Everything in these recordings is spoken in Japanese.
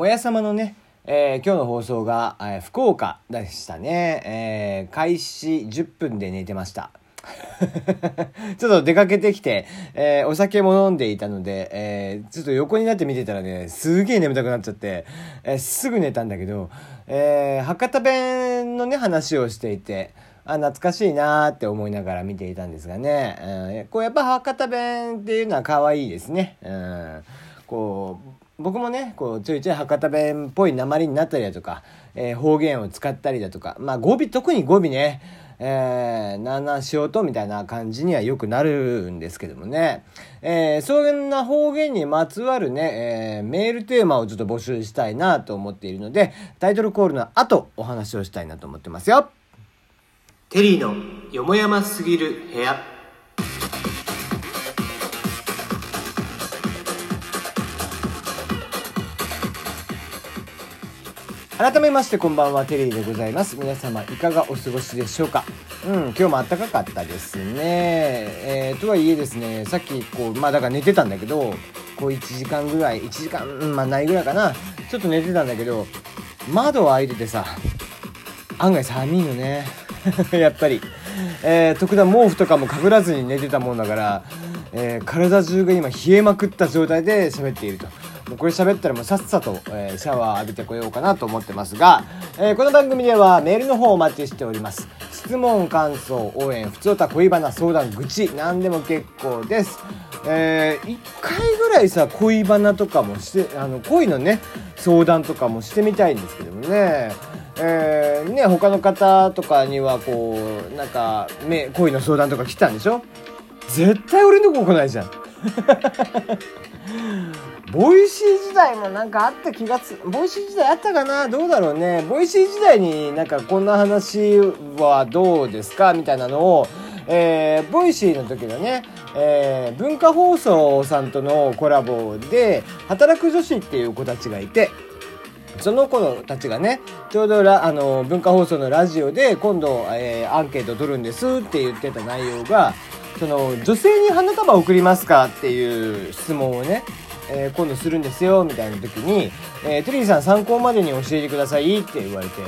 もやさまのね、えー今日の放送が、えー福岡でしたね。えー開始10分で寝てました。ちょっと出かけてきて、えーお酒も飲んでいたので、えーちょっと横になって見てたらね、すげえ眠たくなっちゃって、えーすぐ寝たんだけど、え博多弁のね、話をしていて、あ懐かしいなーって思いながら見ていたんですがね、うん、こうやっぱ博多弁っていうのは可愛いですね。うん、こう僕もねこうちょいちょい博多弁っぽい鉛になったりだとか、えー方言を使ったりだとかまあ語尾特に語尾ねえー、ななしようとみたいな感じにはよくなるんですけどもね、えー、そんな方言にまつわるね、えーメールテーマをちょっと募集したいなと思っているのでタイトルコールの後お話をしたいなと思ってますよ。テリーのよもやますぎる部屋。改めましてこんばんはテリーでございます。皆様いかがお過ごしでしょうか？うん今日も暖かかったですね。えー、とはいえですねさっきこうまあだから寝てたんだけどこう1時間ぐらい1時間うんまあないぐらいかな。ちょっと寝てたんだけど窓開いててさ案外寒いのね。やっぱり、えー、特段毛布とかもかぶらずに寝てたもんだから、えー体中が今冷えまくった状態で喋っていると。これ喋ったらもうさっさと、えーシャワー浴びてこようかなと思ってますが、えーこの番組ではメールの方をお待ちしております。質問感想応援ふつおた恋バナ相談愚痴何でも結構です。えー、1回ぐらいさ恋バナとかもしてあの恋のね相談とかもしてみたいんですけどもね。えー、ね他の方とかにはこうなんかめ恋の相談とか来たんでしょ？絶対俺のとこ来ないじゃん。ボイシー時代もなんかあった気がつ Voicy 時代あったかな？どうだろうね？ Voicy 時代になんかこんな話はどうですか？みたいなのをえー Voicy の時のね、えー文化放送さんとのコラボで働く女子っていう子たちがいてその子たちがねちょうどラあの文化放送のラジオで今度、えーアンケート取るんですって言ってた内容がその女性に花束を贈りますか？っていう質問をね、えー今度するんですよみたいな時に、えーテリーさん参考までに教えてくださいって言われて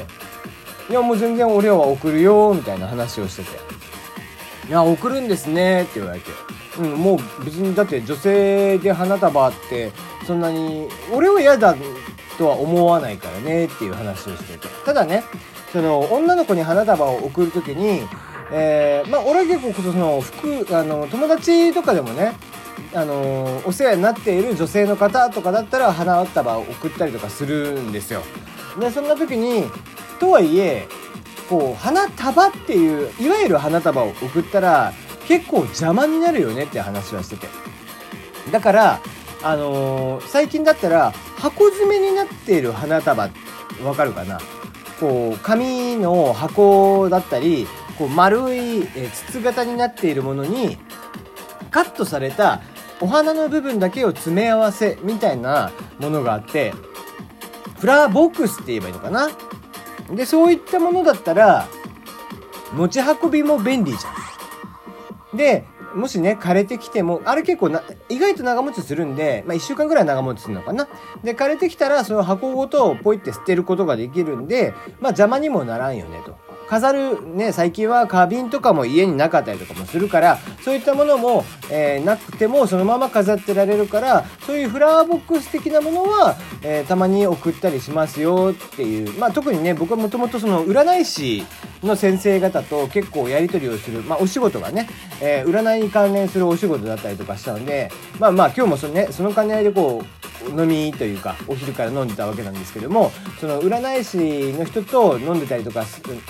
いやもう全然俺は送るよみたいな話をしてて。いや送るんですねって言われて、うん、もう別にだって女性で花束ってそんなに俺は嫌だとは思わないからねっていう話をしてて。ただねその女の子に花束を送る時にえーまあ俺は結構その服あの友達とかでもねあのお世話になっている女性の方とかだったら花束を送ったりとかするんですよ。でそんな時にとはいえこう花束っていういわゆる花束を送ったら結構邪魔になるよねって話はしててだからあのー最近だったら箱詰めになっている花束わかるかな？こう紙の箱だったりこう丸い筒型になっているものにカットされたお花の部分だけを詰め合わせみたいなものがあってフラワーボックスって言えばいいのかな？でそういったものだったら持ち運びも便利じゃん。でもしね枯れてきてもあれ結構な意外と長持ちするんで、まあ、1週間ぐらい長持ちするのかな？で枯れてきたらその箱ごとポイって捨てることができるんでまあ邪魔にもならんよねと。飾るね最近は花瓶とかも家になかったりとかもするからそういったものも、えーなくてもそのまま飾ってられるからそういうフラワーボックス的なものは、えーたまに送ったりしますよっていう。まあ特にね僕はもともとその占い師の先生方と結構やり取りをする、まあ、お仕事がね、えー占いに関連するお仕事だったりとかしたのでまあまあ今日もその,、ね、その兼ね合いでこう飲みというかお昼から飲んでたわけなんですけどもその占い師の人と飲んでたりとか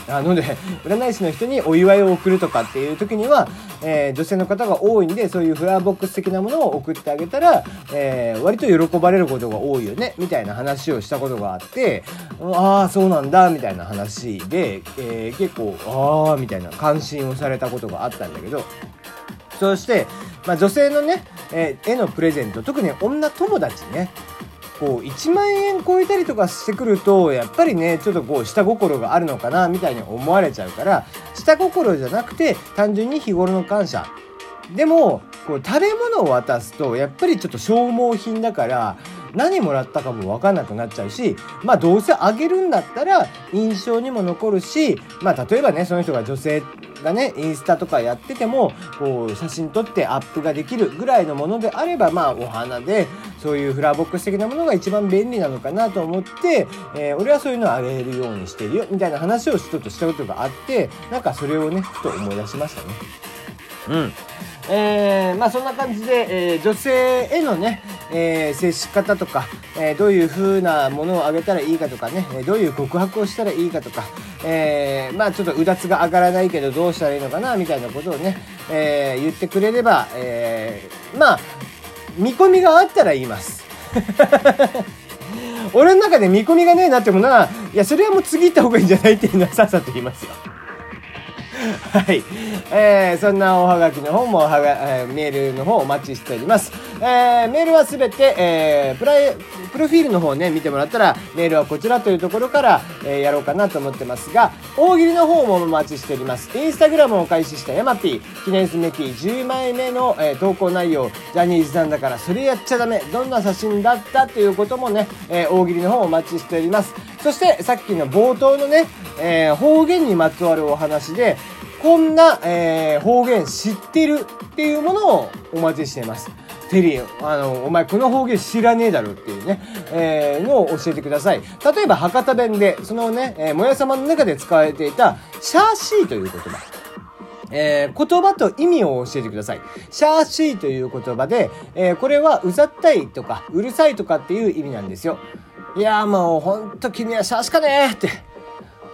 あ飲んで 占い師の人にお祝いを送るとかっていう時には、えー女性の方が多いんでそういうフラワーボックス的なものを送ってあげたら、えー割と喜ばれることが多いよねみたいな話をしたことがあってああそうなんだみたいな話で、えー結構ああみたいな感心をされたことがあったんだけどそして、まあ、女性のね、えーへのプレゼント特に女友達ねこう1万円超えたりとかしてくるとやっぱりねちょっとこう下心があるのかなみたいに思われちゃうから下心じゃなくて単純に日頃の感謝。でもこう食べ物を渡すとやっぱりちょっと消耗品だから何もらったかも分かんなくなっちゃうしまあどうせあげるんだったら印象にも残るしまあ例えばねその人が女性がねインスタとかやっててもこう写真撮ってアップができるぐらいのものであればまあお花でそういうフラーボックス的なものが一番便利なのかなと思って、えー、俺はそういうのをあげるようにしてるよみたいな話をちょっとしたことがあってなんかそれをねふと思い出しましたね。うんえー、まあそんな感じで、えー、女性へのね、えー、接し方とか、えどういう風なものをあげたらいいかとかね、どういう告白をしたらいいかとか、えまあちょっとうだつが上がらないけどどうしたらいいのかなみたいなことをね、え言ってくれれば、えまあ見込みがあったら言います。俺の中で見込みがねえなってものは、いや、それはもう次行った方がいいんじゃないっていうのはさっさと言いますよ。はい。えー、そんなおはがきの方もはが、えー、メールの方お待ちしております。えー、メールはすべて、えー、プライ、プロフィールの方ね、見てもらったら、メールはこちらというところから、えー、やろうかなと思ってますが、大喜利の方もお待ちしております。インスタグラムを開始したヤマピー、記念すべき10枚目の、えー、投稿内容、ジャニーズなんだからそれやっちゃダメ、どんな写真だったということもね、えー、大喜利の方お待ちしております。そしてさっきの冒頭のね、えー、方言にまつわるお話で、こんな、えー、方言知ってるっていうものをお待ちしています。テリー、あの、お前この方言知らねえだろっていうね、えー、のを教えてください。例えば博多弁で、そのね、えー、もや様の中で使われていた、シャーシーという言葉。えー、言葉と意味を教えてください。シャーシーという言葉で、えー、これはうざったいとか、うるさいとかっていう意味なんですよ。いやもうほんと君はシャーしかねーって、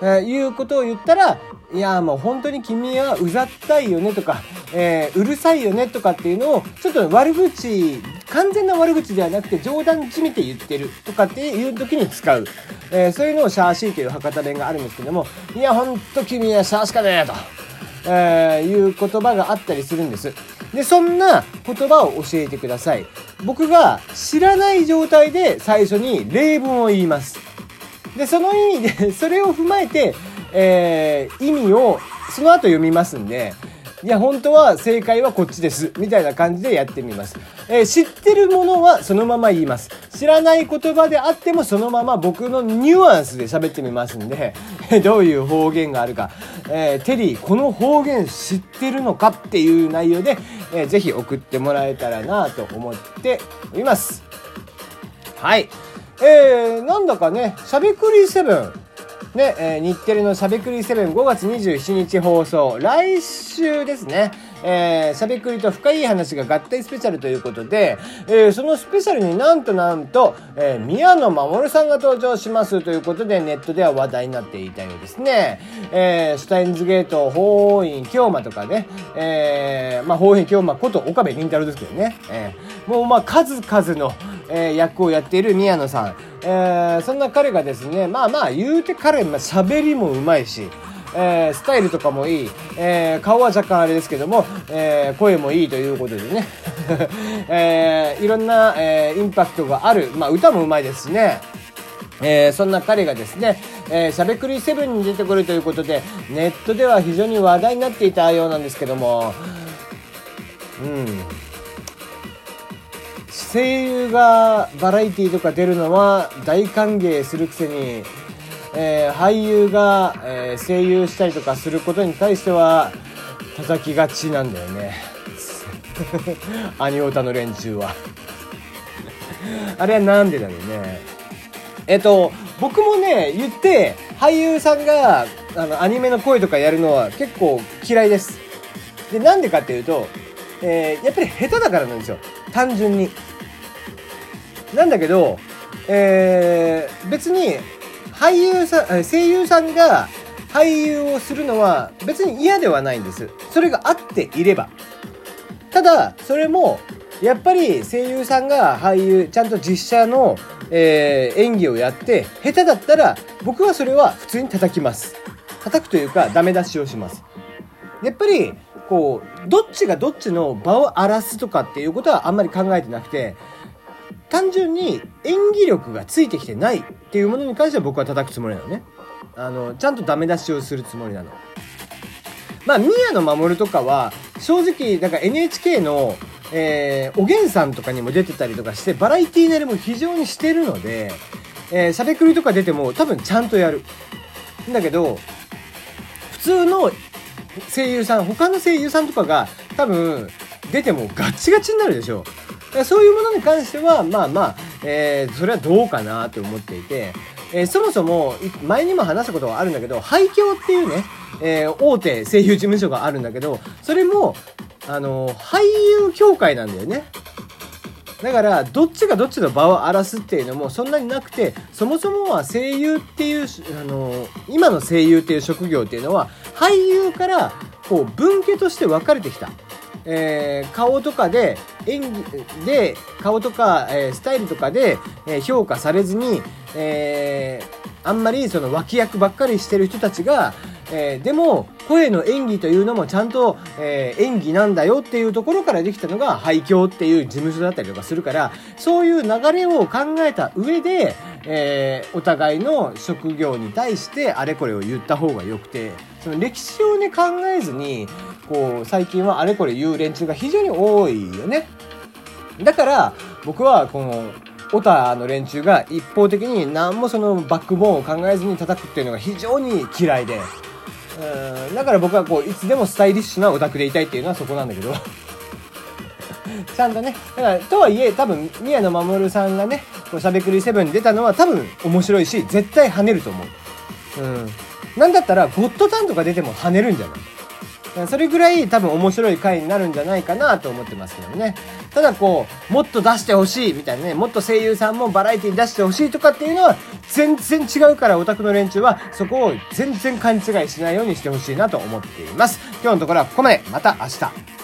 えー、いうことを言ったら、いやもう本当に君はうざったいよねとか、えー、うるさいよねとかっていうのを、ちょっと悪口、完全な悪口ではなくて冗談じみて言ってるとかっていう時に使う。えー、そういうのをシャーシーという博多弁があるんですけども、いや、ほんと君はシャーしかねえと、えー、いう言葉があったりするんです。で、そんな言葉を教えてください。僕が知らない状態で最初に例文を言います。で、その意味で、それを踏まえて、えー、意味をその後読みますんで、いや、本当は正解はこっちです。みたいな感じでやってみます。えー、知ってるものはそのまま言います。知らない言葉であってもそのまま僕のニュアンスで喋ってみますんで、どういう方言があるか。えー、テリー、この方言知ってるのかっていう内容で、えー、ぜひ送ってもらえたらなと思っております。はい。えー、なんだかね、しゃべくり7。で、えー、日テレのしゃべくりセブン5月27日放送、来週ですね。えー、しゃべくりと深い話が合体スペシャルということで、えー、そのスペシャルになんとなんと、えー、宮野守さんが登場しますということで、ネットでは話題になっていたようですね。えー、シュタインズゲート、法院京馬とかね、えー、まあ、法院京馬こと岡部倫太郎ですけどね。えー、もうまあ、数々の、えー、役をやっている宮野さん。えー、そんな彼がですね、まあまあ言うて彼、まあ、喋りもうまいし、えー、スタイルとかもいい、えー、顔は若干あれですけども、えー、声もいいということでね、えー、いろんな、えー、インパクトがある、まあ歌もうまいですしね、えー、そんな彼がですね、えー、しゃべくり7に出てくるということで、ネットでは非常に話題になっていたようなんですけども、うん。声優がバラエティーとか出るのは大歓迎するくせに、えー、俳優が、えー、声優したりとかすることに対しては叩きがちなんだよね。アニオタの連中は。あれはなんでだろうね。えっと僕もね言って俳優さんがあのアニメの声とかやるのは結構嫌いです。でなんでかっていうと、えー、やっぱり下手だからなんですよ。単純に。なんだけど、えー、別に俳優さん、声優さんが俳優をするのは別に嫌ではないんです。それがあっていれば。ただ、それも、やっぱり声優さんが俳優、ちゃんと実写の、えー、演技をやって、下手だったら、僕はそれは普通に叩きます。叩くというか、ダメ出しをします。やっぱり、こう、どっちがどっちの場を荒らすとかっていうことはあんまり考えてなくて、単純に演技力がついてきてないっていうものに関しては僕は叩くつもりなのね。あの、ちゃんとダメ出しをするつもりなの。まあ、宮野守とかは、正直、なんか NHK の、えー、おげんさんとかにも出てたりとかして、バラエティー慣れも非常にしてるので、えー、しゃべくりとか出ても多分ちゃんとやる。だけど、普通の声優さん、他の声優さんとかが多分出てもガチガチになるでしょ。そういうものに関しては、まあまあ、えー、それはどうかなと思っていて、えー、そもそも、前にも話したことがあるんだけど、廃墟っていうね、えー、大手声優事務所があるんだけど、それも、あの、俳優協会なんだよね。だから、どっちがどっちの場を荒らすっていうのもそんなになくて、そもそもは声優っていう、あの、今の声優っていう職業っていうのは、俳優から、こう、分家として分かれてきた。えー、顔とかで、演技で、顔とか、えー、スタイルとかで、え、評価されずに、え、あんまりその脇役ばっかりしてる人たちが、えー、でも声の演技というのもちゃんと、えー、演技なんだよっていうところからできたのが廃墟っていう事務所だったりとかするからそういう流れを考えた上で、えー、お互いの職業に対してあれこれを言った方がよくてその歴史をね考えずにこう最近はあれこれ言う連中が非常に多いよね。だから僕はこのオタの連中が一方的に何もそのバックボーンを考えずに叩くっていうのが非常に嫌いで。うんだから僕はこういつでもスタイリッシュなオタクでいたいっていうのはそこなんだけど ちゃんとねだからとはいえ多分宮野真守さんがねこうしゃべくり7に出たのは多分面白いし絶対跳ねると思ううんなんだったらゴッドタンとか出ても跳ねるんじゃない？それぐらい多分面白い回になるんじゃないかなと思ってますけどね。ただこう、もっと出してほしいみたいなね、もっと声優さんもバラエティに出してほしいとかっていうのは全然違うからオタクの連中はそこを全然勘違いしないようにしてほしいなと思っています。今日のところはここまで。また明日。